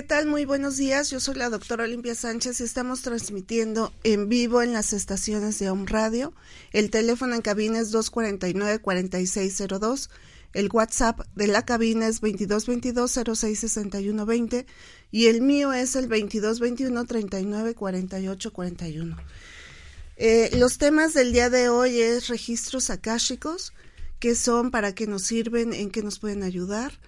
¿Qué tal? Muy buenos días. Yo soy la doctora Olimpia Sánchez y estamos transmitiendo en vivo en las estaciones de Home Radio. El teléfono en cabina es 249-4602. El WhatsApp de la cabina es 2222-066120 y el mío es el 2221-394841. Eh, los temas del día de hoy es registros akáshicos, qué son, para qué nos sirven, en qué nos pueden ayudar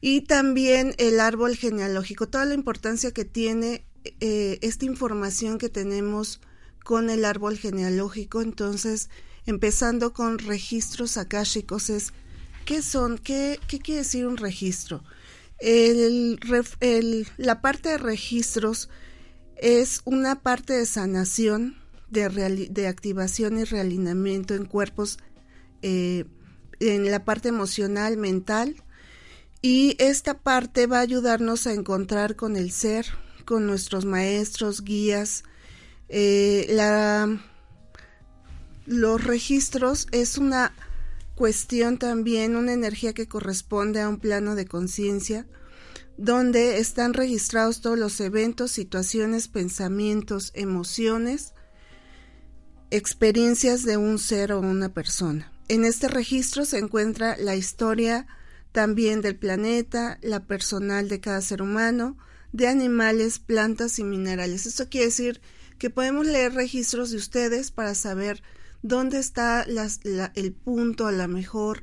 y también el árbol genealógico, toda la importancia que tiene eh, esta información que tenemos con el árbol genealógico. Entonces, empezando con registros akáshicos, es ¿qué son? ¿Qué, qué quiere decir un registro? El, la parte de registros es una parte de sanación, de, de activación y realineamiento en cuerpos, eh, en la parte emocional, mental, y esta parte va a ayudarnos a encontrar con el ser, con nuestros maestros, guías. Eh, la, los registros es una cuestión también, una energía que corresponde a un plano de conciencia, donde están registrados todos los eventos, situaciones, pensamientos, emociones, experiencias de un ser o una persona. En este registro se encuentra la historia también del planeta, la personal de cada ser humano, de animales, plantas y minerales. Esto quiere decir que podemos leer registros de ustedes para saber dónde está el punto a la mejor,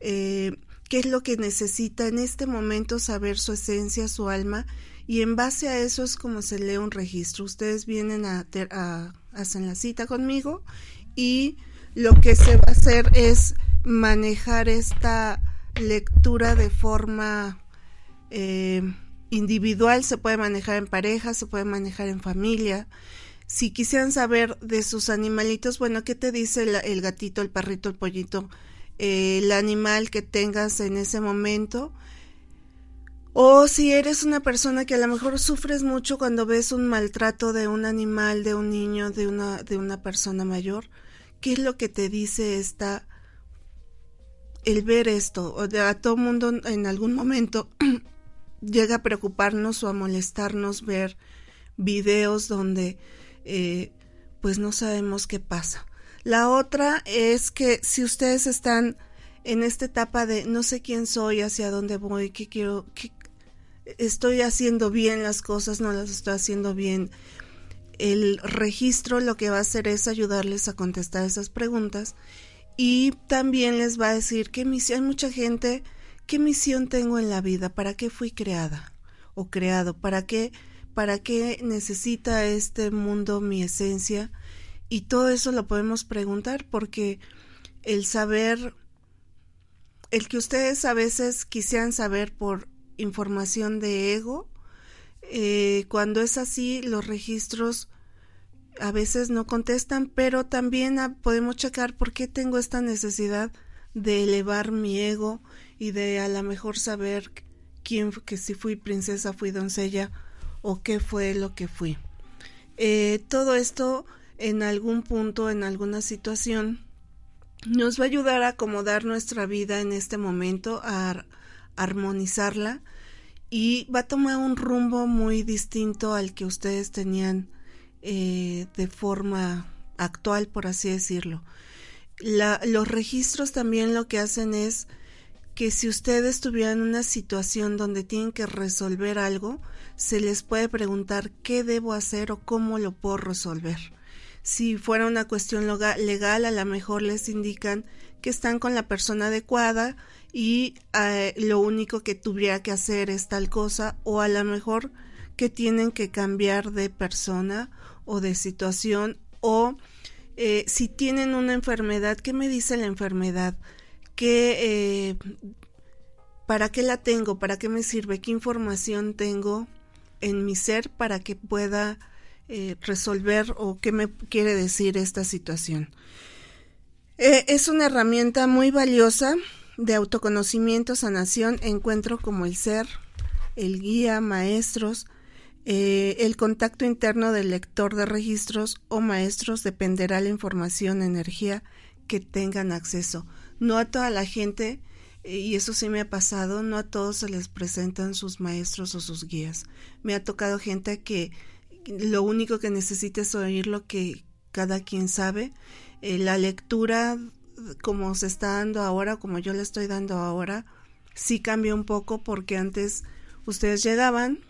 eh, qué es lo que necesita en este momento saber su esencia, su alma, y en base a eso es como se lee un registro. Ustedes vienen a, a hacen la cita conmigo y lo que se va a hacer es manejar esta lectura de forma eh, individual, se puede manejar en pareja, se puede manejar en familia. Si quisieran saber de sus animalitos, bueno, ¿qué te dice el, gatito, el perrito, el pollito, eh, el animal que tengas en ese momento? O si eres una persona que a lo mejor sufres mucho cuando ves un maltrato de un animal, de un niño, de una, de una persona mayor, ¿qué es lo que te dice esta el ver esto, o de, a todo mundo en algún momento llega a preocuparnos o a molestarnos ver videos donde eh, pues no sabemos qué pasa. La otra es que si ustedes están en esta etapa de no sé quién soy, hacia dónde voy, qué quiero, qué, estoy haciendo bien las cosas, no las estoy haciendo bien. El registro lo que va a hacer es ayudarles a contestar esas preguntas y también les va a decir qué misión, hay mucha gente, qué misión tengo en la vida, para qué fui creada o creado, para qué, para qué necesita este mundo mi esencia. Y todo eso lo podemos preguntar porque el saber, el que ustedes a veces quisieran saber por información de ego, eh, cuando es así, los registros a veces no contestan, pero también podemos checar por qué tengo esta necesidad de elevar mi ego y de a lo mejor saber quién, que si fui princesa, fui doncella o qué fue lo que fui. Eh, todo esto en algún punto, en alguna situación, nos va a ayudar a acomodar nuestra vida en este momento, a armonizarla y va a tomar un rumbo muy distinto al que ustedes tenían eh, de forma actual, por así decirlo. los registros también lo que hacen es que si ustedes tuvieran una situación donde tienen que resolver algo, se les puede preguntar qué debo hacer o cómo lo puedo resolver. Si fuera una cuestión legal, a lo mejor les indican que están con la persona adecuada y eh, lo único que tuviera que hacer es tal cosa o a lo mejor que tienen que cambiar de persona o de situación o eh, si tienen una enfermedad, ¿qué me dice la enfermedad? ¿Qué, eh, ¿para qué la tengo? ¿Para qué me sirve? ¿Qué información tengo en mi ser para que pueda eh, resolver o qué me quiere decir esta situación? Es una herramienta muy valiosa de autoconocimiento, sanación, encuentro como el ser, el guía, maestros, eh, el contacto interno del lector de registros o maestros dependerá la información, energía que tengan acceso. No a toda la gente, eh, y eso sí me ha pasado, no a todos se les presentan sus maestros o sus guías. Me ha tocado gente que lo único que necesita es oír lo que cada quien sabe. Eh, la lectura, como se está dando ahora, como yo le estoy dando ahora, sí cambia un poco porque antes ustedes llegaban,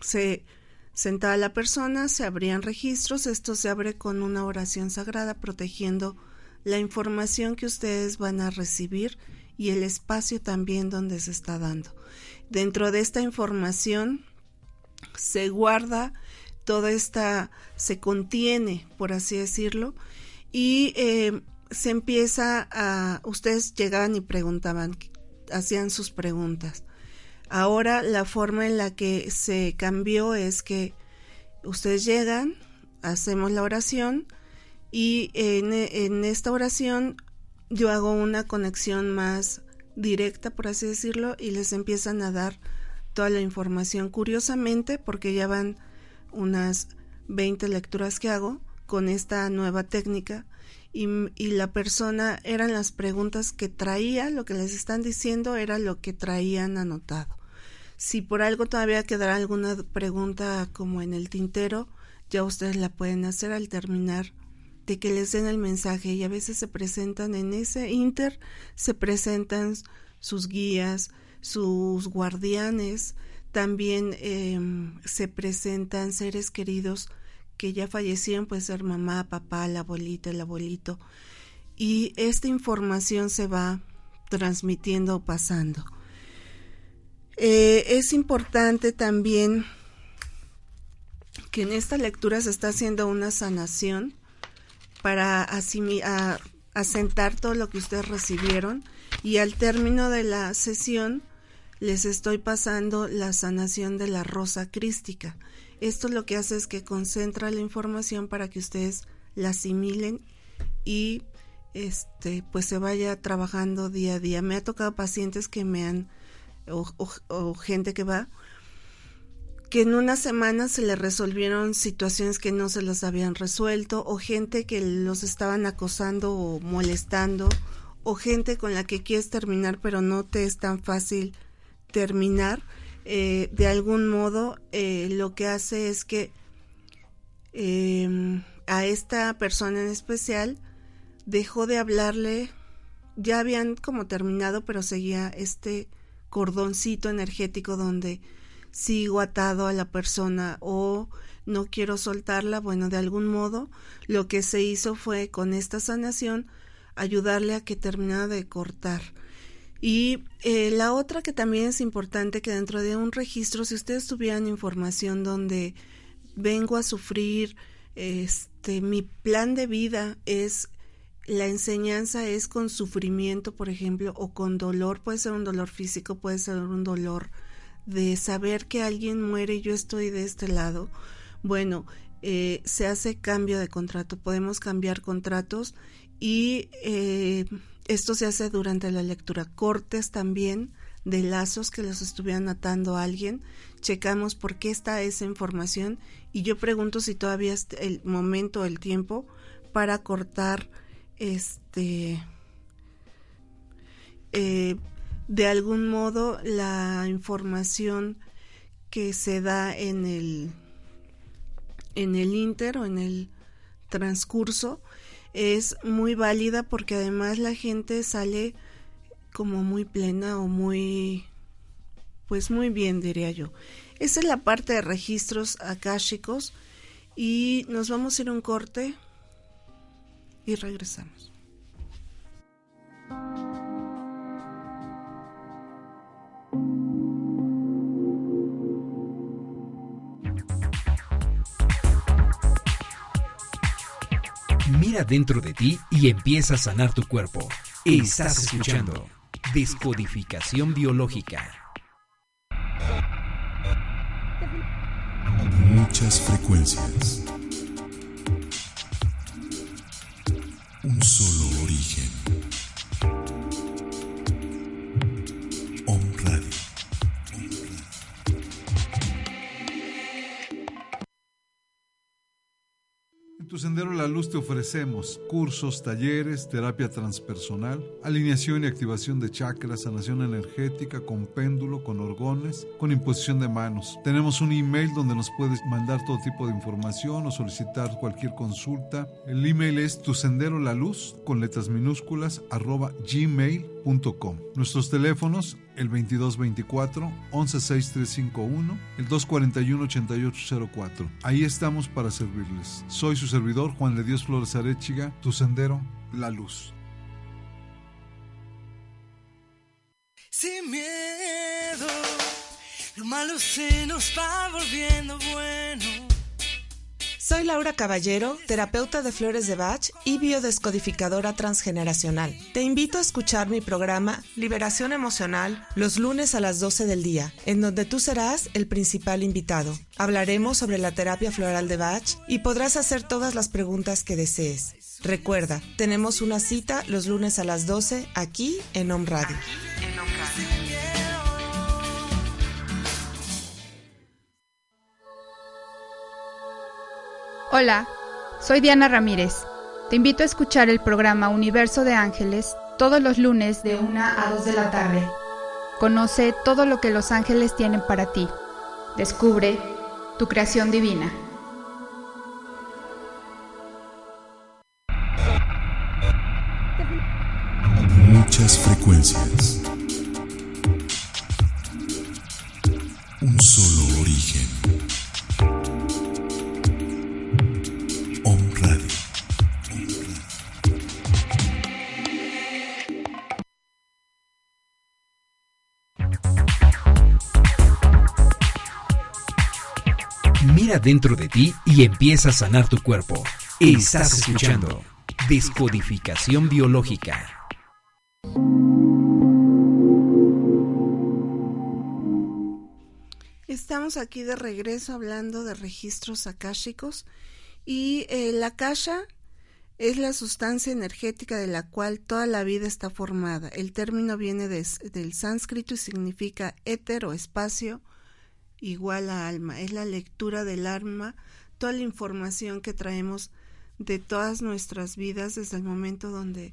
se sentaba la persona, se abrían registros, esto se abre con una oración sagrada protegiendo la información que ustedes van a recibir y el espacio también donde se está dando. Dentro de esta información se guarda toda esta, se contiene, por así decirlo, y eh, se empieza a, ustedes llegaban y preguntaban, hacían sus preguntas. Ahora la forma en la que se cambió es que ustedes llegan, hacemos la oración y en, esta oración yo hago una conexión más directa, por así decirlo, y les empiezan a dar toda la información. Curiosamente, porque ya van unas 20 lecturas que hago con esta nueva técnica, y, y, la persona eran las preguntas que traía, lo que les están diciendo era lo que traían anotado. Si por algo todavía quedará alguna pregunta como en el tintero, ya ustedes la pueden hacer al terminar de que les den el mensaje y a veces se presentan en ese inter, se presentan sus guías, sus guardianes, también em, se presentan seres queridos que ya fallecieron, puede ser mamá, papá, la abuelita, el abuelito, y esta información se va transmitiendo o pasando. Eh, es importante también que en esta lectura se está haciendo una sanación para asentar todo lo que ustedes recibieron y al término de la sesión les estoy pasando la sanación de la rosa crística. Esto lo que hace es que concentra la información para que ustedes la asimilen y este pues se vaya trabajando día a día. Me ha tocado pacientes que me han o, gente que va, que en una semana se le resolvieron situaciones que no se las habían resuelto, o gente que los estaban acosando o molestando, o gente con la que quieres terminar pero no te es tan fácil terminar. Eh, de algún modo eh, lo que hace es que em, a esta persona en especial dejó de hablarle, ya habían como terminado, pero seguía este cordoncito energético donde sigo atado a la persona o no quiero soltarla, bueno, de algún modo lo que se hizo fue con esta sanación ayudarle a que terminara de cortar. Y eh, la otra que también es importante que dentro de un registro, si ustedes tuvieran información donde vengo a sufrir, este, mi plan de vida es la enseñanza es con sufrimiento, por ejemplo, o con dolor, puede ser un dolor físico, puede ser un dolor de saber que alguien muere y yo estoy de este lado. Bueno, eh, se hace cambio de contrato, podemos cambiar contratos y eh, esto se hace durante la lectura. Cortes también de lazos que los estuvieran atando a alguien, checamos por qué está esa información y yo pregunto si todavía es el momento, el tiempo para cortar este eh, de algún modo la información que se da en el en el inter o en el transcurso es muy válida porque además la gente sale como muy plena o muy pues muy bien diría yo. Esa es la parte de registros akáshicos y nos vamos a ir a un corte y regresamos. Mira dentro de ti y empieza a sanar tu cuerpo. Estás escuchando Descodificación biológica. Muchas frecuencias. Un solo origen. Tu Sendero la Luz te ofrecemos cursos, talleres, terapia transpersonal, alineación y activación de chakras, sanación energética con péndulo, con orgones, con imposición de manos. Tenemos un email donde nos puedes mandar todo tipo de información o solicitar cualquier consulta. El email es tu sendero la luz con letras minúsculas arroba gmail.com. Nuestros teléfonos el 2224 116351, el 241 8804. Ahí estamos para servirles. Soy su servidor Juan de Dios Flores Arechiga, tu sendero, la luz. Sin miedo, lo malo se nos va volviendo bueno. Soy Laura Caballero, terapeuta de flores de Bach y biodescodificadora transgeneracional. Te invito a escuchar mi programa Liberación Emocional los lunes a las 12 del día, en donde tú serás el principal invitado. Hablaremos sobre la terapia floral de Bach y podrás hacer todas las preguntas que desees. Recuerda, tenemos una cita los lunes a las 12 aquí en Home Radio. Hola, soy Diana Ramírez. Te invito a escuchar el programa Universo de Ángeles todos los lunes de 1 a 2 de la tarde. Conoce todo lo que los ángeles tienen para ti. Descubre tu creación divina. Dentro de ti y empieza a sanar tu cuerpo. Estás escuchando Descodificación Biológica. Estamos aquí de regreso hablando de registros akáshicos y eh, la akasha es la sustancia energética de la cual toda la vida está formada. El término viene del sánscrito y significa éter o espacio igual a alma. Es la lectura del alma, toda la información que traemos de todas nuestras vidas desde el momento donde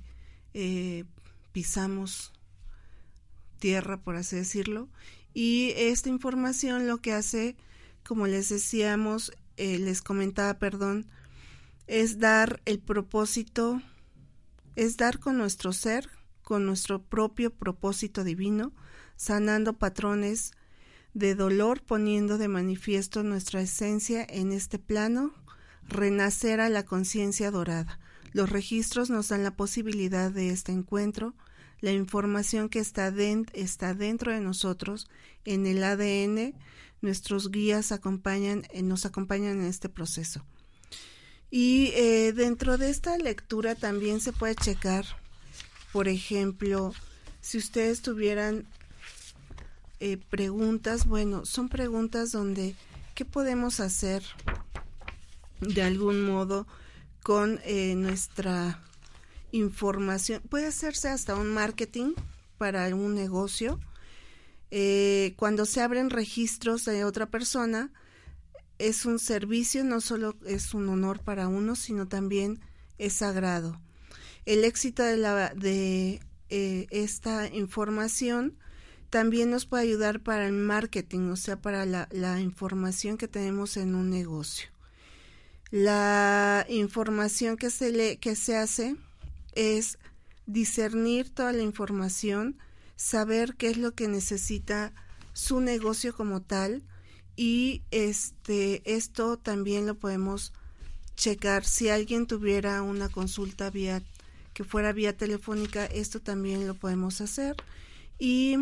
eh, pisamos tierra, por así decirlo. Y esta información lo que hace, como les decíamos, eh, les comentaba, perdón, es dar el propósito, es dar con nuestro ser, con nuestro propio propósito divino, sanando patrones de dolor poniendo de manifiesto nuestra esencia en este plano, renacer a la conciencia dorada. Los registros nos dan la posibilidad de este encuentro, la información que está, está dentro de nosotros, en el ADN, nuestros guías acompañan, eh, nos acompañan en este proceso. Y eh, dentro de esta lectura también se puede checar, por ejemplo, si ustedes tuvieran eh, preguntas, bueno, son preguntas donde, ¿qué podemos hacer de algún modo con eh, nuestra información? Puede hacerse hasta un marketing para un negocio. Eh, cuando se abren registros de otra persona, es un servicio, no solo es un honor para uno, sino también es sagrado. El éxito de, la, de esta información también nos puede ayudar para el marketing, o sea, para la, información que tenemos en un negocio. La información que se, le, que se hace es discernir toda la información, saber qué es lo que necesita su negocio como tal y este esto también lo podemos checar si alguien tuviera una consulta vía que fuera vía telefónica esto también lo podemos hacer y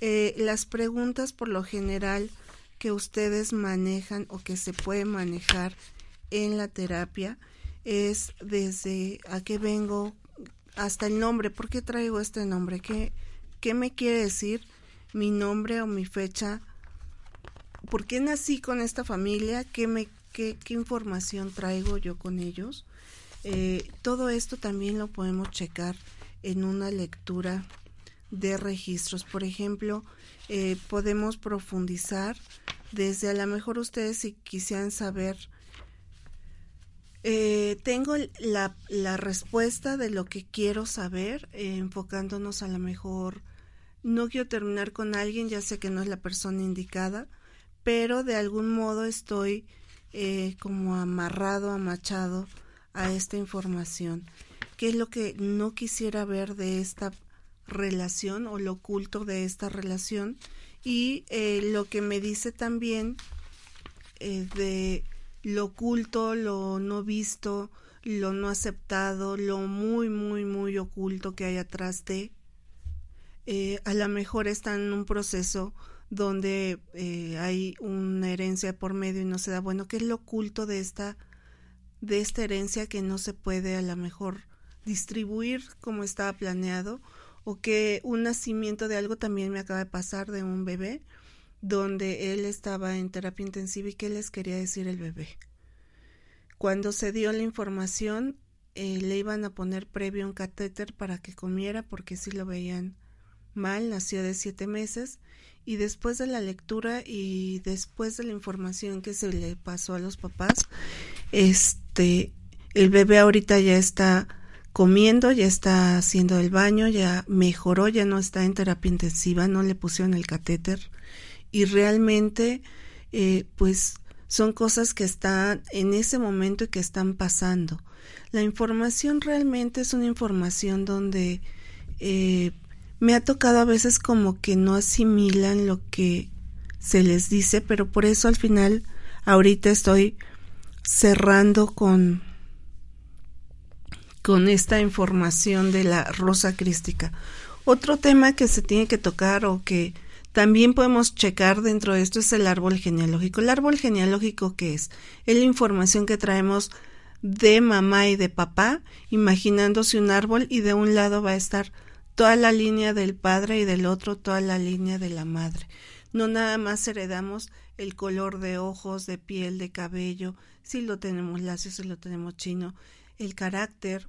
eh, las preguntas por lo general que ustedes manejan o que se puede manejar en la terapia es desde a qué vengo, hasta el nombre, ¿por qué traigo este nombre? ¿Qué, qué me quiere decir mi nombre o mi fecha? ¿Por qué nací con esta familia? ¿Qué, me, qué, qué información traigo yo con ellos? Eh, todo esto también lo podemos checar en una lectura de registros. Por ejemplo, eh, podemos profundizar desde a lo mejor ustedes si quisieran saber eh, tengo la, la, respuesta de lo que quiero saber, eh, enfocándonos a lo mejor, no quiero terminar con alguien, ya sé que no es la persona indicada, pero de algún modo estoy eh, como amarrado, amachado a esta información. ¿Qué es lo que no quisiera ver de esta relación o lo oculto de esta relación? Y lo que me dice también de lo oculto, lo no visto, lo no aceptado, lo muy, muy, muy oculto que hay atrás de. Eh, a lo mejor están en un proceso donde eh, hay una herencia por medio y no se da. Bueno, ¿qué es lo oculto de esta, de esta herencia que no se puede a lo mejor distribuir como estaba planeado? O que un nacimiento de algo también me acaba de pasar de un bebé donde él estaba en terapia intensiva y qué les quería decir el bebé. Cuando se dio la información, eh, le iban a poner previo un catéter para que comiera porque si lo veían mal, nació de siete meses y después de la lectura y después de la información que se le pasó a los papás, este, el bebé ahorita ya está comiendo, ya está haciendo el baño, ya mejoró, ya no está en terapia intensiva, no le pusieron el catéter y realmente eh, pues son cosas que están en ese momento y que están pasando. La información realmente es una información donde eh, me ha tocado a veces como que no asimilan lo que se les dice, pero por eso al final ahorita estoy cerrando con con esta información de la rosa crística. Otro tema que se tiene que tocar o que también podemos checar dentro de esto es el árbol genealógico. ¿El árbol genealógico qué es? Es la información que traemos de mamá y de papá, imaginándose un árbol y de un lado va a estar toda la línea del padre y del otro toda la línea de la madre. No nada más heredamos el color de ojos, de piel, de cabello, si lo tenemos lacio, si lo tenemos chino, el carácter,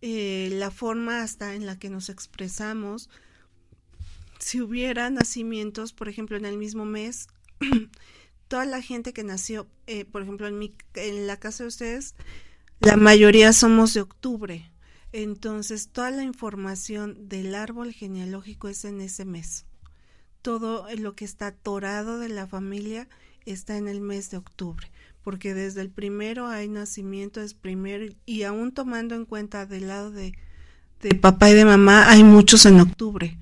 eh, la forma hasta en la que nos expresamos, si hubiera nacimientos, por ejemplo, en el mismo mes, toda la gente que nació, eh, por ejemplo, en, mi, en la casa de ustedes, la mayoría somos de octubre. Entonces, toda la información del árbol genealógico es en ese mes. Todo lo que está atorado de la familia está en el mes de octubre, porque desde el primero hay nacimiento, es primero, y aún tomando en cuenta del lado de, de papá y de mamá, hay muchos en octubre.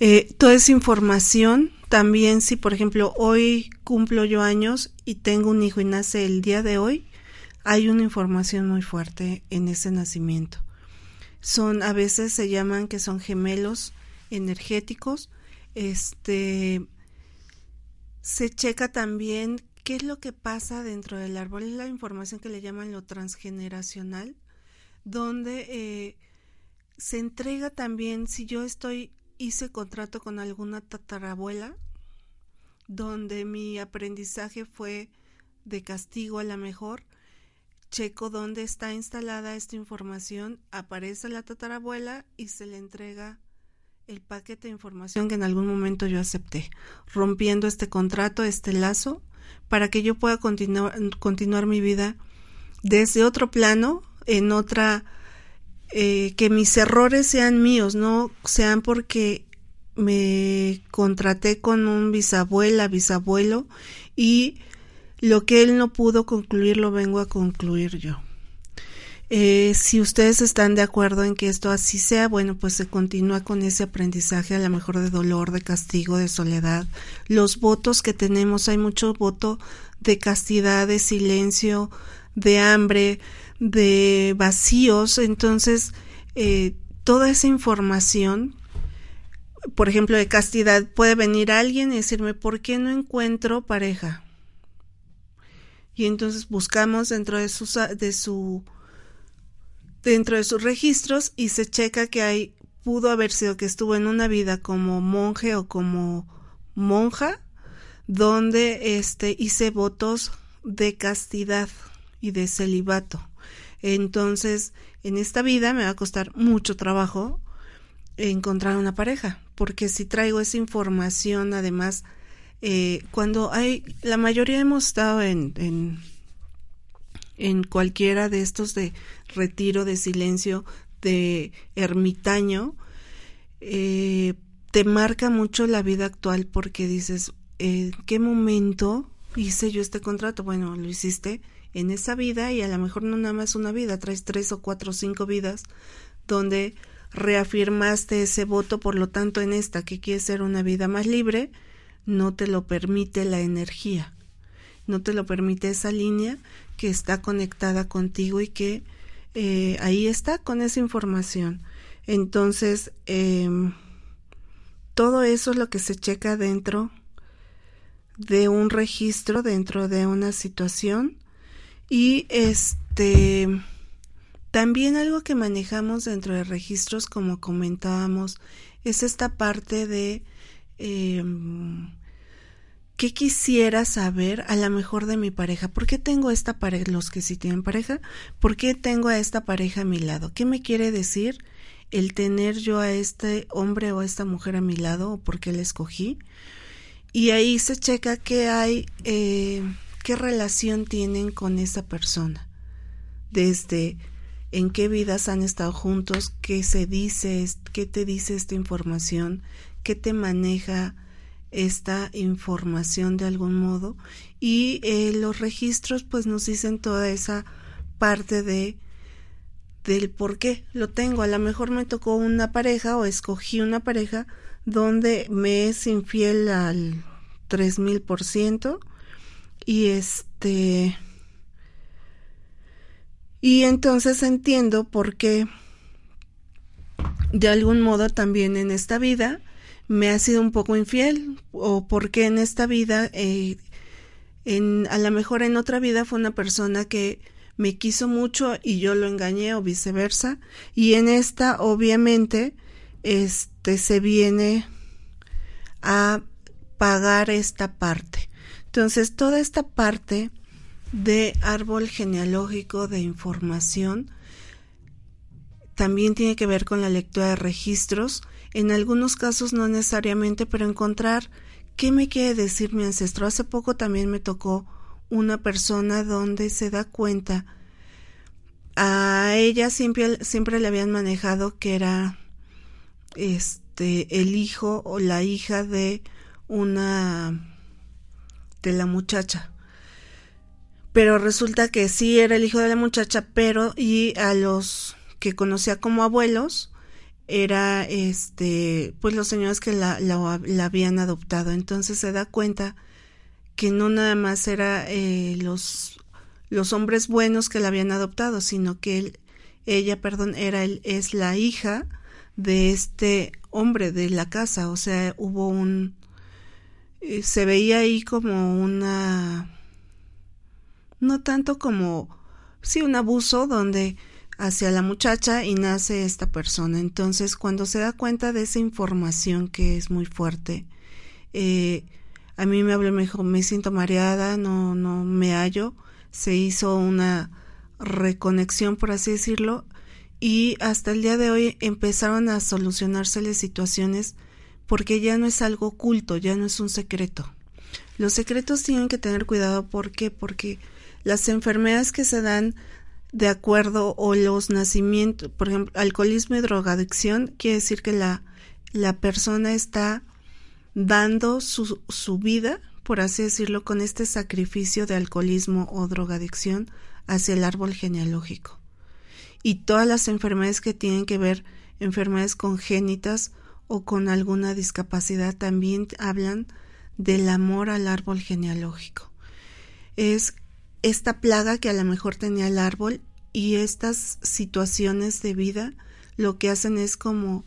Eh, toda esa información, también si por ejemplo hoy cumplo yo años y tengo un hijo y nace el día de hoy, hay una información muy fuerte en ese nacimiento. Son, a veces se llaman que son gemelos energéticos. Este, se checa también qué es lo que pasa dentro del árbol, es la información que le llaman lo transgeneracional, donde eh, se entrega también, si yo estoy hice contrato con alguna tatarabuela donde mi aprendizaje fue de castigo a la mejor. Checo dónde está instalada esta información, aparece la tatarabuela y se le entrega el paquete de información que en algún momento yo acepté, rompiendo este contrato, este lazo, para que yo pueda continuar, continuar mi vida desde otro plano, en otra eh, que mis errores sean míos, no sean porque me contraté con un bisabuela, bisabuelo, y lo que él no pudo concluir lo vengo a concluir yo. Eh, si ustedes están de acuerdo en que esto así sea, bueno, pues se continúa con ese aprendizaje, a lo mejor de dolor, de castigo, de soledad. Los votos que tenemos, hay mucho voto de castidad, de silencio, de hambre, de vacíos, entonces eh, toda esa información, por ejemplo, de castidad, puede venir alguien y decirme, ¿por qué no encuentro pareja? Y entonces buscamos dentro de su, de su dentro de sus registros y se checa que hay pudo haber sido que estuvo en una vida como monje o como monja donde este hice votos de castidad y de celibato. Entonces, en esta vida me va a costar mucho trabajo encontrar una pareja, porque si traigo esa información, además, eh, cuando hay, la mayoría hemos estado en, en, en cualquiera de estos de retiro, de silencio, de ermitaño, eh, te marca mucho la vida actual porque dices, ¿en qué momento hice yo este contrato? Bueno, lo hiciste en esa vida y a lo mejor no nada más una vida, traes tres o cuatro o cinco vidas donde reafirmaste ese voto, por lo tanto en esta que quiere ser una vida más libre, no te lo permite la energía, no te lo permite esa línea que está conectada contigo y que eh, ahí está con esa información. Entonces, em, todo eso es lo que se checa dentro de un registro, dentro de una situación. Y este también algo que manejamos dentro de registros, como comentábamos, es esta parte de em, qué quisiera saber a la mejor de mi pareja. ¿Por qué tengo esta pareja, los que sí tienen pareja? ¿Por qué tengo a esta pareja a mi lado? ¿Qué me quiere decir el tener yo a este hombre o a esta mujer a mi lado o por qué la escogí? Y ahí se checa qué hay, eh, qué relación tienen con esa persona. Desde en qué vidas han estado juntos, qué se dice, qué te dice esta información, qué te maneja esta información de algún modo y eh, los registros pues nos dicen toda esa parte de del por qué lo tengo. A lo mejor me tocó una pareja o escogí una pareja donde me es infiel al tres mil por ciento y este y entonces entiendo por qué de algún modo también en esta vida me ha sido un poco infiel o por qué en esta vida eh, en a lo mejor en otra vida fue una persona que me quiso mucho y yo lo engañé o viceversa. Y en esta obviamente este se viene a pagar esta parte. Entonces toda esta parte de árbol genealógico de información también tiene que ver con la lectura de registros, en algunos casos no necesariamente, pero encontrar qué me quiere decir mi ancestro. Hace poco también me tocó una persona donde se da cuenta, a ella siempre, siempre le habían manejado que era este el hijo o la hija de una de la muchacha pero resulta que sí era el hijo de la muchacha, pero y a los que conocía como abuelos era este pues los señores que la, la, habían adoptado. Entonces se da cuenta que no nada más era eh, los los hombres buenos que la habían adoptado sino que él, ella perdón era el, es la hija de este hombre de la casa. O sea hubo un eh, se veía ahí como una no tanto como, sí, un abuso donde hacia la muchacha y nace esta persona. Entonces, cuando se da cuenta de esa información que es muy fuerte, eh, a mí me habló, me dijo, me siento mareada, no, no me hallo. Se hizo una reconexión, por así decirlo, y hasta el día de hoy empezaron a solucionarse situaciones porque ya no es algo oculto, ya no es un secreto. Los secretos tienen que tener cuidado, ¿por qué? Porque las enfermedades que se dan de acuerdo o los nacimientos, por ejemplo, alcoholismo y drogadicción, quiere decir que la, la persona está dando su, su vida, por así decirlo, con este sacrificio de alcoholismo o drogadicción hacia el árbol genealógico. Y todas las enfermedades que tienen que ver, enfermedades congénitas o con alguna discapacidad, también hablan del amor al árbol genealógico. Es esta plaga que a lo mejor tenía el árbol y estas situaciones de vida lo que hacen es como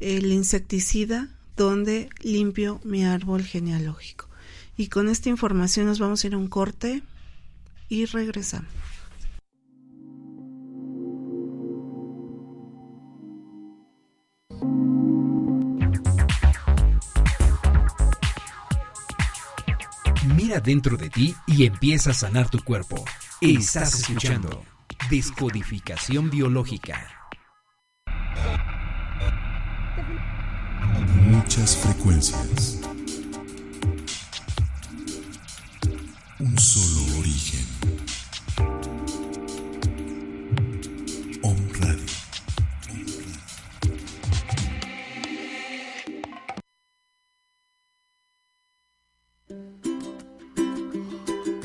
el insecticida donde limpio mi árbol genealógico. Y con esta información nos vamos a ir a un corte y regresamos. Dentro de ti y empieza a sanar tu cuerpo. Estás escuchando Descodificación Biológica. Muchas frecuencias. Un solo origen.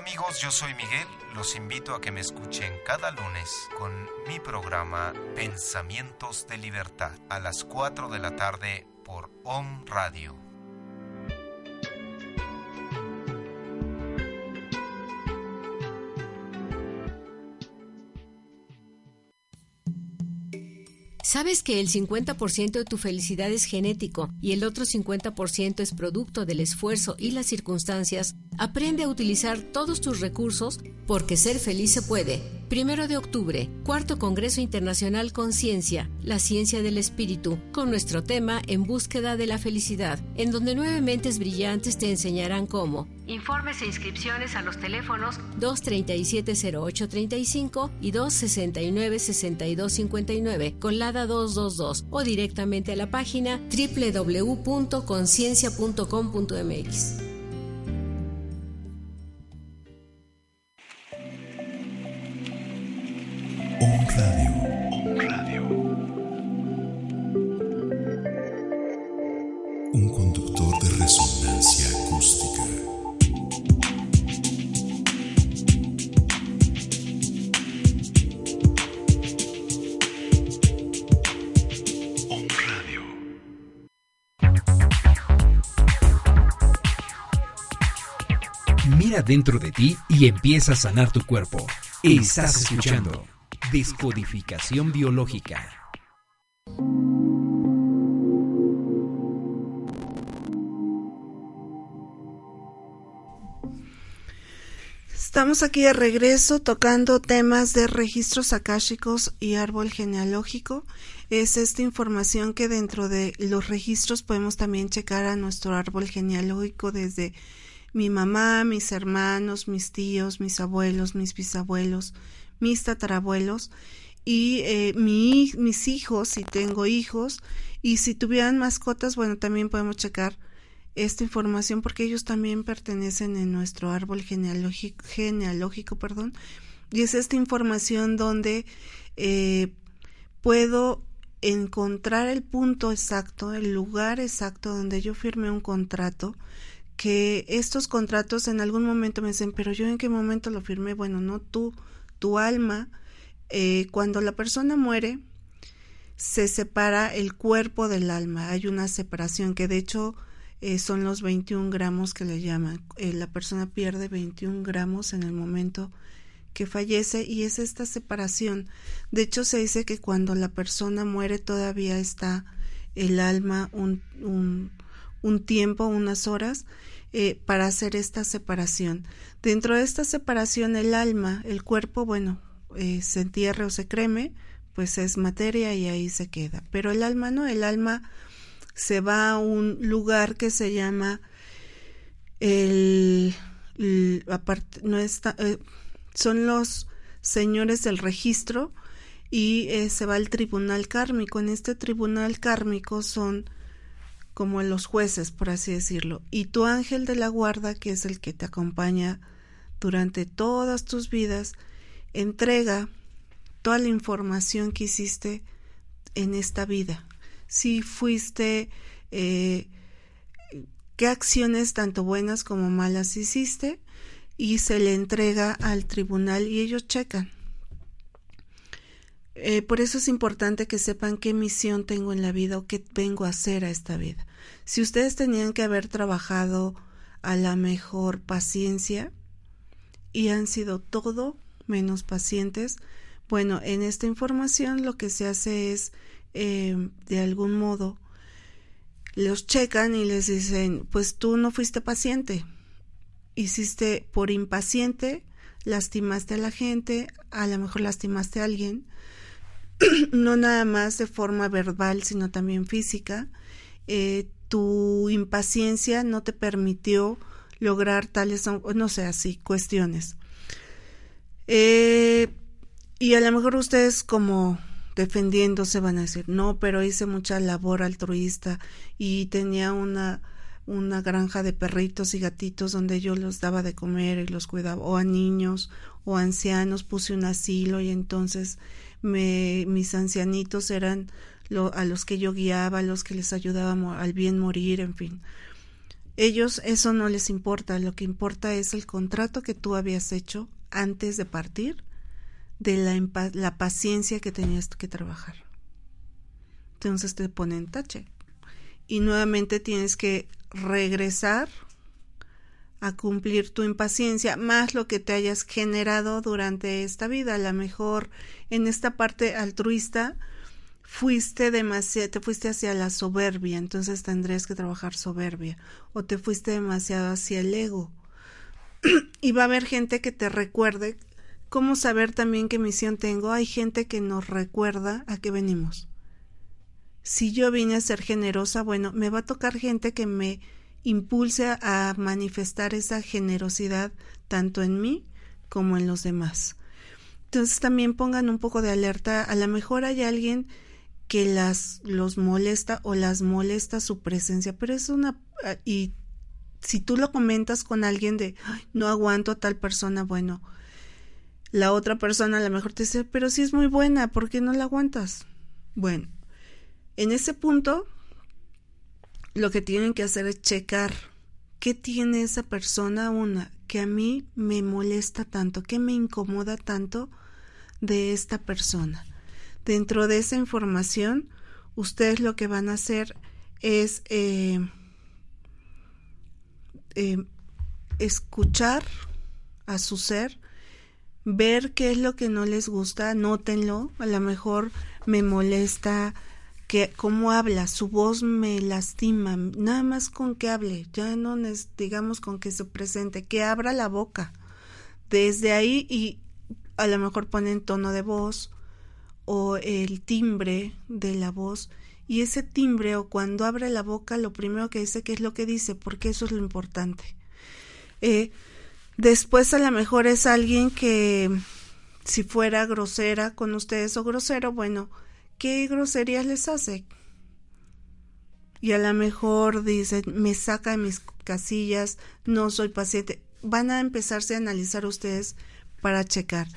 Amigos, yo soy Miguel. Los invito a que me escuchen cada lunes con mi programa Pensamientos de Libertad a las 4 de la tarde por Om Radio. ¿Sabes que el 50% de tu felicidad es genético y el otro 50% es producto del esfuerzo y las circunstancias? Aprende a utilizar todos tus recursos porque ser feliz se puede. Primero de octubre, Cuarto Congreso Internacional Conciencia, la ciencia del espíritu, con nuestro tema En búsqueda de la felicidad, en donde nueve mentes brillantes te enseñarán cómo. Informes e inscripciones a los teléfonos 237-0835 y 269-6259 con LADA 222 o directamente a la página www.conciencia.com.mx. Radio. Radio. Un conductor de resonancia acústica. Radio. Mira dentro de ti y empieza a sanar tu cuerpo. Estás escuchando Descodificación Biológica. Estamos aquí de regreso tocando temas de registros akáshicos y árbol genealógico. Es esta información que dentro de los registros podemos también checar a nuestro árbol genealógico desde mi mamá, mis hermanos, mis tíos, mis abuelos, mis bisabuelos, mis tatarabuelos y eh, mi, mis hijos, si tengo hijos, y si tuvieran mascotas, bueno, también podemos checar esta información porque ellos también pertenecen en nuestro árbol genealógico, genealógico perdón, y es esta información donde eh, puedo encontrar el punto exacto, el lugar exacto donde yo firmé un contrato, que estos contratos en algún momento me dicen, pero yo en qué momento lo firmé, bueno, no tú, tu alma, eh, cuando la persona muere, se separa el cuerpo del alma. Hay una separación que de hecho eh, son los 21 gramos que le llaman. Eh, la persona pierde 21 gramos en el momento que fallece y es esta separación. De hecho se dice que cuando la persona muere todavía está el alma un, un, un tiempo, unas horas, eh, para hacer esta separación. Dentro de esta separación el alma, el cuerpo, bueno, eh, se entierra o se creme, pues es materia y ahí se queda. Pero el alma no, el alma se va a un lugar que se llama el, el aparte, no está, eh, son los señores del registro y eh, se va al tribunal kármico. En este tribunal kármico son como los jueces, por así decirlo, y tu ángel de la guarda, que es el que te acompaña durante todas tus vidas, entrega toda la información que hiciste en esta vida. Si fuiste, eh, qué acciones tanto buenas como malas hiciste, y se le entrega al tribunal y ellos checan. Eh, por eso es importante que sepan qué misión tengo en la vida o qué vengo a hacer a esta vida. Si ustedes tenían que haber trabajado a la mejor paciencia y han sido todo menos pacientes, bueno, en esta información lo que se hace es eh, de algún modo los checan y les dicen, pues tú no fuiste paciente, hiciste por impaciente, lastimaste a la gente, a lo mejor lastimaste a alguien, no nada más de forma verbal, sino también física. Eh, tu impaciencia no te permitió lograr tales, no sé, así, cuestiones. Eh, y a lo mejor ustedes como defendiéndose van a decir, no, pero hice mucha labor altruista y tenía una, una granja de perritos y gatitos donde yo los daba de comer y los cuidaba, o a niños o ancianos, puse un asilo y entonces me, mis ancianitos eran a los que yo guiaba, a los que les ayudaba al bien morir, en fin. Ellos eso no les importa, lo que importa es el contrato que tú habías hecho antes de partir, de la, la paciencia que tenías que trabajar. Entonces te ponen tache. Y nuevamente tienes que regresar a cumplir tu impaciencia, más lo que te hayas generado durante esta vida. A lo mejor en esta parte altruista fuiste demasiado, te fuiste hacia la soberbia, entonces tendrías que trabajar soberbia, o te fuiste demasiado hacia el ego. y va a haber gente que te recuerde cómo saber también qué misión tengo. Hay gente que nos recuerda a qué venimos. Si yo vine a ser generosa, bueno, me va a tocar gente que me impulse a manifestar esa generosidad tanto en mí como en los demás. Entonces también pongan un poco de alerta, a lo mejor hay alguien que las los molesta o las molesta su presencia, pero es una ah, y si tú lo comentas con alguien de no aguanto a tal persona, bueno, la otra persona a lo mejor te dice, pero si es muy buena, ¿por qué no la aguantas? Bueno, en ese punto lo que tienen que hacer es checar qué tiene esa persona, una, que a mí me molesta tanto, que me incomoda tanto de esta persona. Dentro de esa información, ustedes lo que van a hacer es eh, eh, escuchar a su ser, ver qué es lo que no les gusta, anótenlo, a lo mejor me molesta que cómo habla, su voz me lastima, nada más con que hable, ya no digamos con que se presente, que abra la boca. Desde ahí y a lo mejor ponen tono de voz o el timbre de la voz y ese timbre o cuando abre la boca lo primero que dice que es lo que dice porque eso es lo importante. Eh, después a lo mejor es alguien que si fuera grosera con ustedes o grosero, bueno, ¿qué groserías les hace? Y a lo mejor dicen, me saca de mis casillas, no soy paciente. Van a empezarse a analizar ustedes para checar.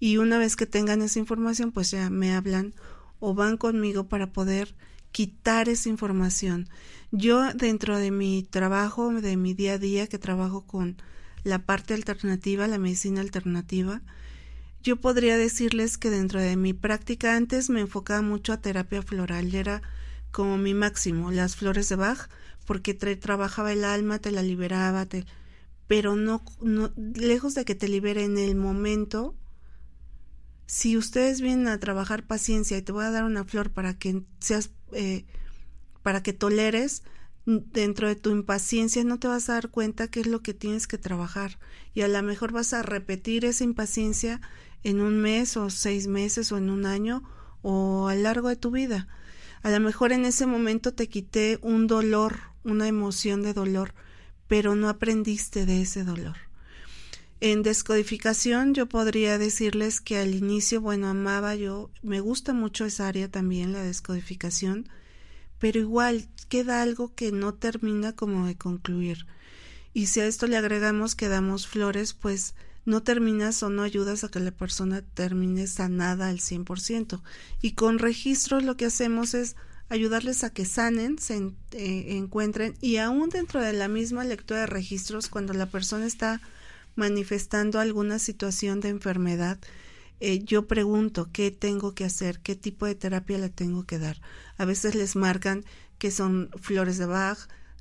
Y una vez que tengan esa información, pues ya me hablan o van conmigo para poder quitar esa información. Yo dentro de mi trabajo, de mi día a día, que trabajo con la parte alternativa, la medicina alternativa, yo podría decirles que dentro de mi práctica antes me enfocaba mucho a terapia floral era como mi máximo, las flores de Bach, porque trabajaba el alma, te la liberaba, pero no, no, lejos de que te libere en el momento, si ustedes vienen a trabajar paciencia y te voy a dar una flor para que seas, eh, para que toleres, dentro de tu impaciencia no te vas a dar cuenta qué es lo que tienes que trabajar y a lo mejor vas a repetir esa impaciencia en un mes o seis meses o en un año o a lo largo de tu vida. A lo mejor en ese momento te quité un dolor, una emoción de dolor, pero no aprendiste de ese dolor. En descodificación yo podría decirles que al inicio, bueno, amaba yo, me gusta mucho esa área también, la descodificación, pero igual queda algo que no termina como de concluir. Y si a esto le agregamos que damos flores, pues no terminas o no ayudas a que la persona termine sanada al 100%. Y con registros lo que hacemos es ayudarles a que sanen, se eh, encuentren y aún dentro de la misma lectura de registros, cuando la persona está manifestando alguna situación de enfermedad, eh, yo pregunto qué tengo que hacer, qué tipo de terapia le tengo que dar. A veces les marcan que son flores de Bach,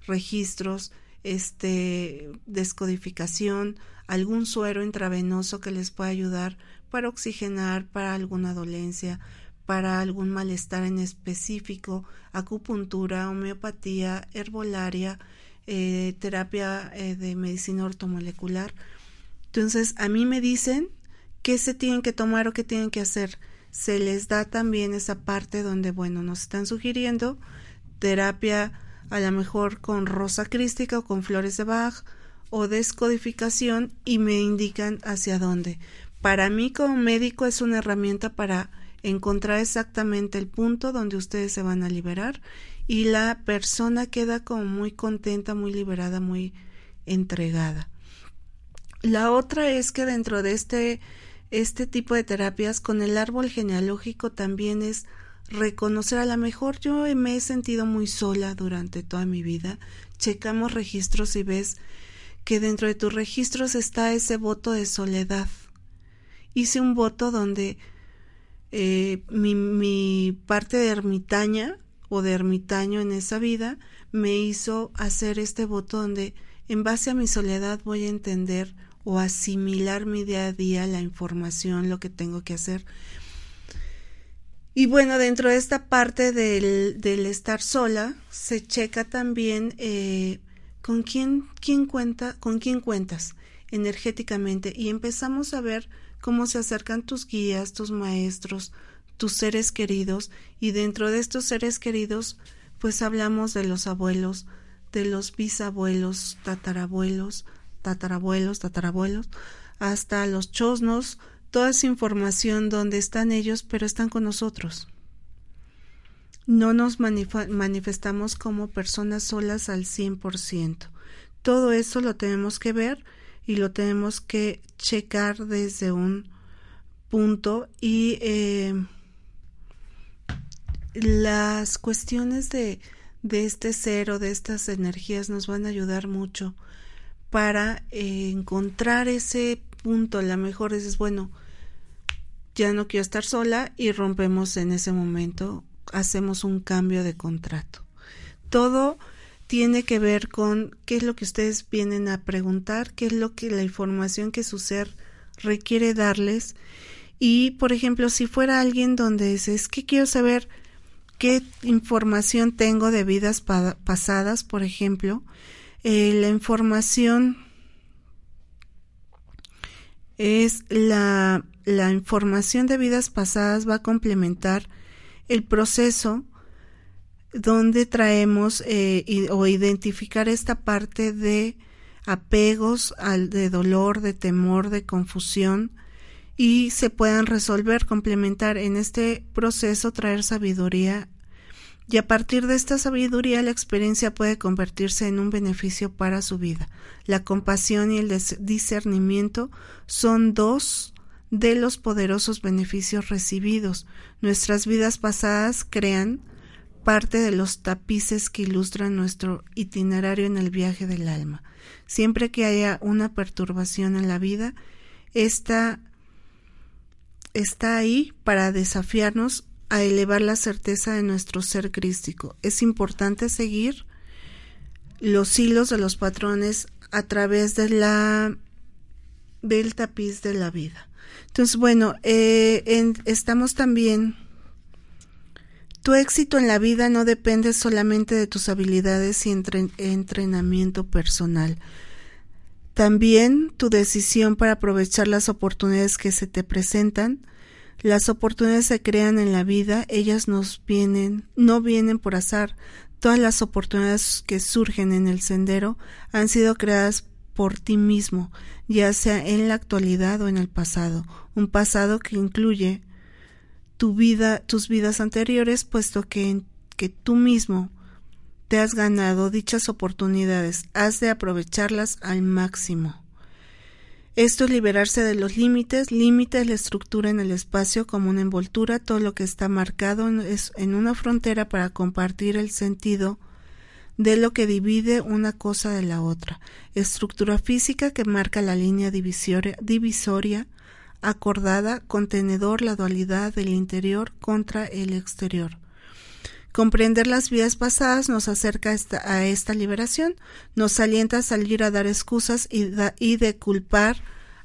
registros, este, descodificación, algún suero intravenoso que les pueda ayudar para oxigenar, para alguna dolencia, para algún malestar en específico, acupuntura, homeopatía, herbolaria, eh, terapia eh, de medicina ortomolecular. Entonces, a mí me dicen qué se tienen que tomar o qué tienen que hacer. Se les da también esa parte donde, bueno, nos están sugiriendo terapia a lo mejor con rosa crística o con flores de Bach o descodificación y me indican hacia dónde. Para mí como médico es una herramienta para encontrar exactamente el punto donde ustedes se van a liberar y la persona queda como muy contenta, muy liberada, muy entregada. La otra es que dentro de este, este tipo de terapias con el árbol genealógico también es reconocer a lo mejor yo me he sentido muy sola durante toda mi vida. Checamos registros y ves que dentro de tus registros está ese voto de soledad. Hice un voto donde eh, mi, mi parte de ermitaña o de ermitaño en esa vida me hizo hacer este voto donde en base a mi soledad voy a entender o asimilar mi día a día la información, lo que tengo que hacer. Y bueno, dentro de esta parte del, del estar sola, se checa también eh, con quién, quién cuenta, con quién cuentas energéticamente y empezamos a ver cómo se acercan tus guías, tus maestros, tus seres queridos y dentro de estos seres queridos pues hablamos de los abuelos, de los bisabuelos, tatarabuelos, tatarabuelos, tatarabuelos, hasta los chosnos, toda esa información donde están ellos, pero están con nosotros. No nos manifestamos como personas solas al 100%. Todo eso lo tenemos que ver y lo tenemos que checar desde un punto y eh, las cuestiones de, de este ser o de estas energías nos van a ayudar mucho para eh, encontrar ese punto. A lo mejor dices, bueno, ya no quiero estar sola y rompemos en ese momento, hacemos un cambio de contrato. Todo tiene que ver con qué es lo que ustedes vienen a preguntar, qué es lo que la información que su ser requiere darles. Y, por ejemplo, si fuera alguien donde es que quiero saber qué información tengo de vidas pasadas, por ejemplo, eh, la información es la, la información de vidas pasadas va a complementar el proceso donde traemos eh, o identificar esta parte de apegos al de dolor, de temor, de confusión y se puedan resolver, complementar en este proceso, traer sabiduría y a partir de esta sabiduría la experiencia puede convertirse en un beneficio para su vida. La compasión y el discernimiento son dos de los poderosos beneficios recibidos. Nuestras vidas pasadas crean parte de los tapices que ilustran nuestro itinerario en el viaje del alma. Siempre que haya una perturbación en la vida, esta está ahí para desafiarnos a elevar la certeza de nuestro ser crístico. Es importante seguir los hilos de los patrones a través de la del tapiz de la vida. Entonces, bueno, eh, estamos también tu éxito en la vida no depende solamente de tus habilidades y entrenamiento personal. También tu decisión para aprovechar las oportunidades que se te presentan. Las oportunidades se crean en la vida, ellas nos vienen, no vienen por azar. Todas las oportunidades que surgen en el sendero han sido creadas por ti mismo, ya sea en la actualidad o en el pasado, un pasado que incluye tu vida, tus vidas anteriores, puesto que, que tú mismo te has ganado dichas oportunidades, has de aprovecharlas al máximo. Esto es liberarse de los límites, límites la estructura en el espacio como una envoltura, todo lo que está marcado es en una frontera para compartir el sentido de lo que divide una cosa de la otra, estructura física que marca la línea divisoria, divisoria acordada, contenedor, la dualidad del interior contra el exterior. Comprender las vidas pasadas nos acerca a esta liberación, nos alienta a salir a dar excusas y, de culpar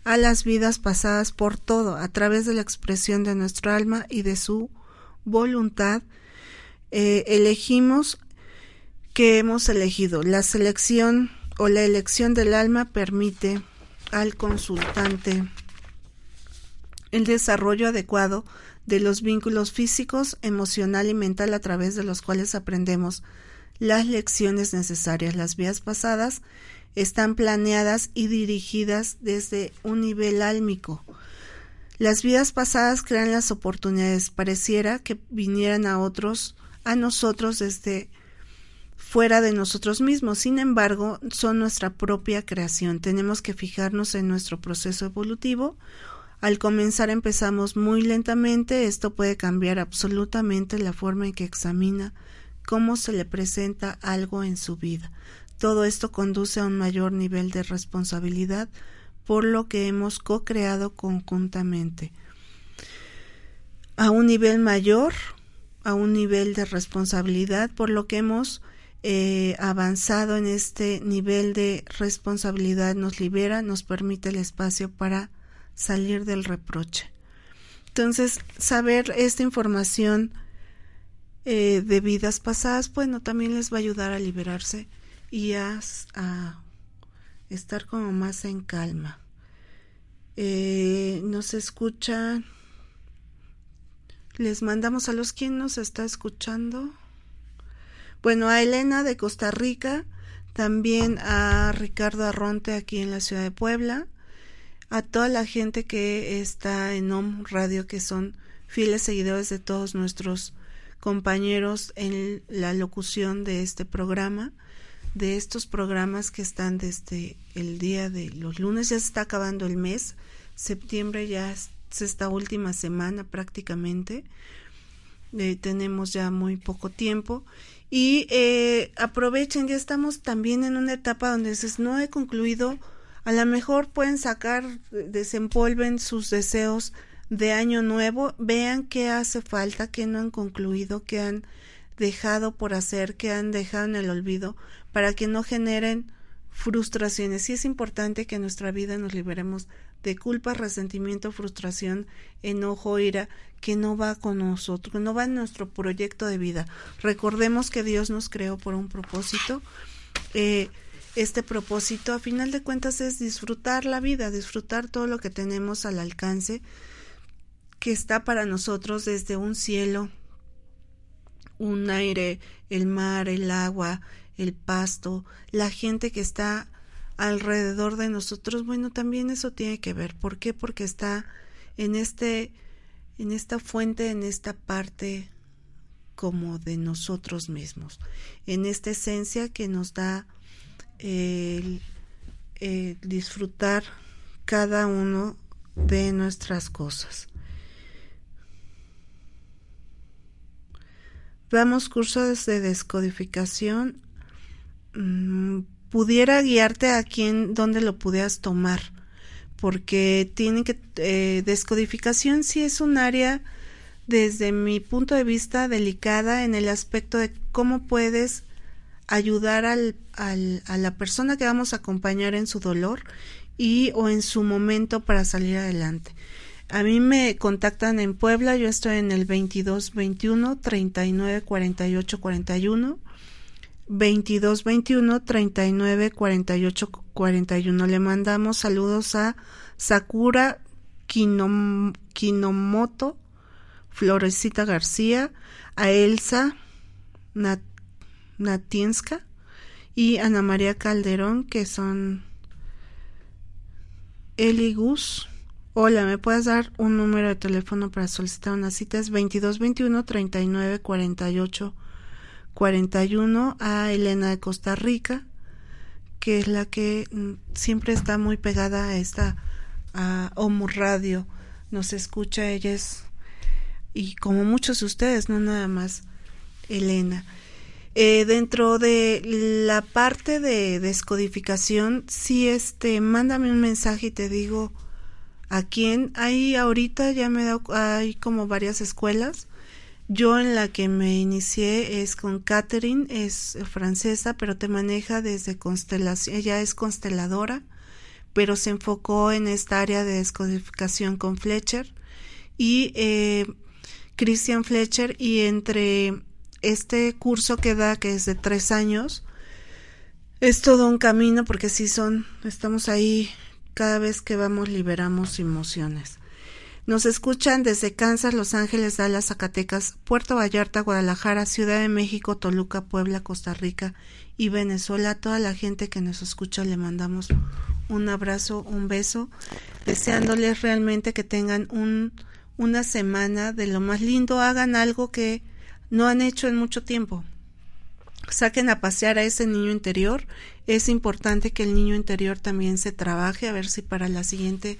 a las vidas pasadas por todo, a través de la expresión de nuestro alma y de su voluntad, eh, elegimos que hemos elegido. La selección o la elección del alma permite al consultante el desarrollo adecuado de los vínculos físicos, emocional y mental a través de los cuales aprendemos las lecciones necesarias. Las vías pasadas están planeadas y dirigidas desde un nivel álmico. Las vidas pasadas crean las oportunidades. Pareciera que vinieran a otros, a nosotros desde fuera de nosotros mismos. Sin embargo, son nuestra propia creación. Tenemos que fijarnos en nuestro proceso evolutivo. Al comenzar empezamos muy lentamente. Esto puede cambiar absolutamente la forma en que examina cómo se le presenta algo en su vida. Todo esto conduce a un mayor nivel de responsabilidad por lo que hemos co-creado conjuntamente. A un nivel mayor, a un nivel de responsabilidad por lo que hemos eh, avanzado en este nivel de responsabilidad nos libera, nos permite el espacio para salir del reproche. Entonces, saber esta información eh, de vidas pasadas, bueno, también les va a ayudar a liberarse y a, estar como más en calma. Eh, nos escuchan. Les mandamos a los quien nos está escuchando. Bueno, a Elena de Costa Rica, también a Ricardo Arronte aquí en la ciudad de Puebla, a toda la gente que está en OM Radio, que son fieles seguidores de todos nuestros compañeros en la locución de este programa, de estos programas que están desde el día de los lunes, ya se está acabando el mes, septiembre ya es esta última semana prácticamente, eh, tenemos ya muy poco tiempo. Y eh, aprovechen, ya estamos también en una etapa donde dices, no he concluido, a lo mejor pueden sacar, desempolven sus deseos de año nuevo, vean qué hace falta, qué no han concluido, qué han dejado por hacer, qué han dejado en el olvido, para que no generen frustraciones. Y es importante que en nuestra vida nos liberemos de culpa, resentimiento, frustración, enojo, ira, que no va con nosotros, no va en nuestro proyecto de vida. Recordemos que Dios nos creó por un propósito. Eh, este propósito, a final de cuentas, es disfrutar la vida, disfrutar todo lo que tenemos al alcance, que está para nosotros desde un cielo, un aire, el mar, el agua, el pasto, la gente que está alrededor de nosotros, bueno, también eso tiene que ver. ¿Por qué? Porque está en este en esta fuente, en esta parte como de nosotros mismos, en esta esencia que nos da el, disfrutar cada uno de nuestras cosas. Damos cursos de descodificación. Mm, pudiera guiarte a quién, dónde lo pudieras tomar porque tienen que eh, descodificación sí es un área desde mi punto de vista delicada en el aspecto de cómo puedes ayudar al, al, a la persona que vamos a acompañar en su dolor y o en su momento para salir adelante. A mí me contactan en Puebla, yo estoy en el 22 21 39 48 41 22 21 39 48 41. Le mandamos saludos a Sakura Kinomoto, Florecita García, a Elsa Natienska y Ana María Calderón, que son Eli Gus. Hola, ¿me puedes dar un número de teléfono para solicitar una cita? Es 2221 39 48 41 a Elena de Costa Rica, que es la que mm, siempre está muy pegada a esta a Homo Radio. Nos escucha ella es, y como muchos de ustedes, no nada más Elena. Eh, dentro de la parte de descodificación, sí, este, mándame un mensaje y te digo a quién. Hay ahorita ya me da, hay como varias escuelas yo en la que me inicié es con Catherine, es francesa, pero te maneja desde constelación, ella es consteladora, pero se enfocó en esta área de descodificación con Fletcher y eh, Christian Fletcher, y entre este curso que da, que es de tres años, es todo un camino porque sí son, estamos ahí cada vez que vamos liberamos emociones. Nos escuchan desde Kansas, Los Ángeles, Dallas, Zacatecas, Puerto Vallarta, Guadalajara, Ciudad de México, Toluca, Puebla, Costa Rica y Venezuela. Toda la gente que nos escucha le mandamos un abrazo, un beso, deseándoles realmente que tengan un, una semana de lo más lindo, hagan algo que no han hecho en mucho tiempo. Saquen a pasear a ese niño interior. Es importante que el niño interior también se trabaje, a ver si para la siguiente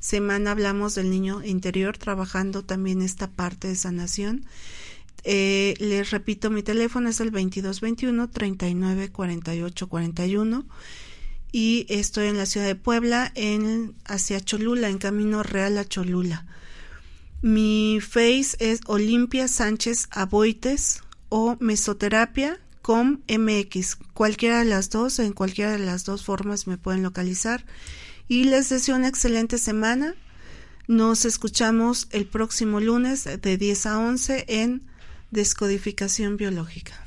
semana hablamos del niño interior, trabajando también esta parte de sanación. Eh, les repito, mi teléfono es el 2221 39 48 41 y estoy en la ciudad de Puebla, en hacia Cholula, en camino real a Cholula. Mi face es Olimpia Sánchez Aboites o Mesoterapia com MX. Cualquiera de las dos, en cualquiera de las dos formas me pueden localizar y les deseo una excelente semana. Nos escuchamos el próximo lunes de 10 a 11 en Descodificación Biológica.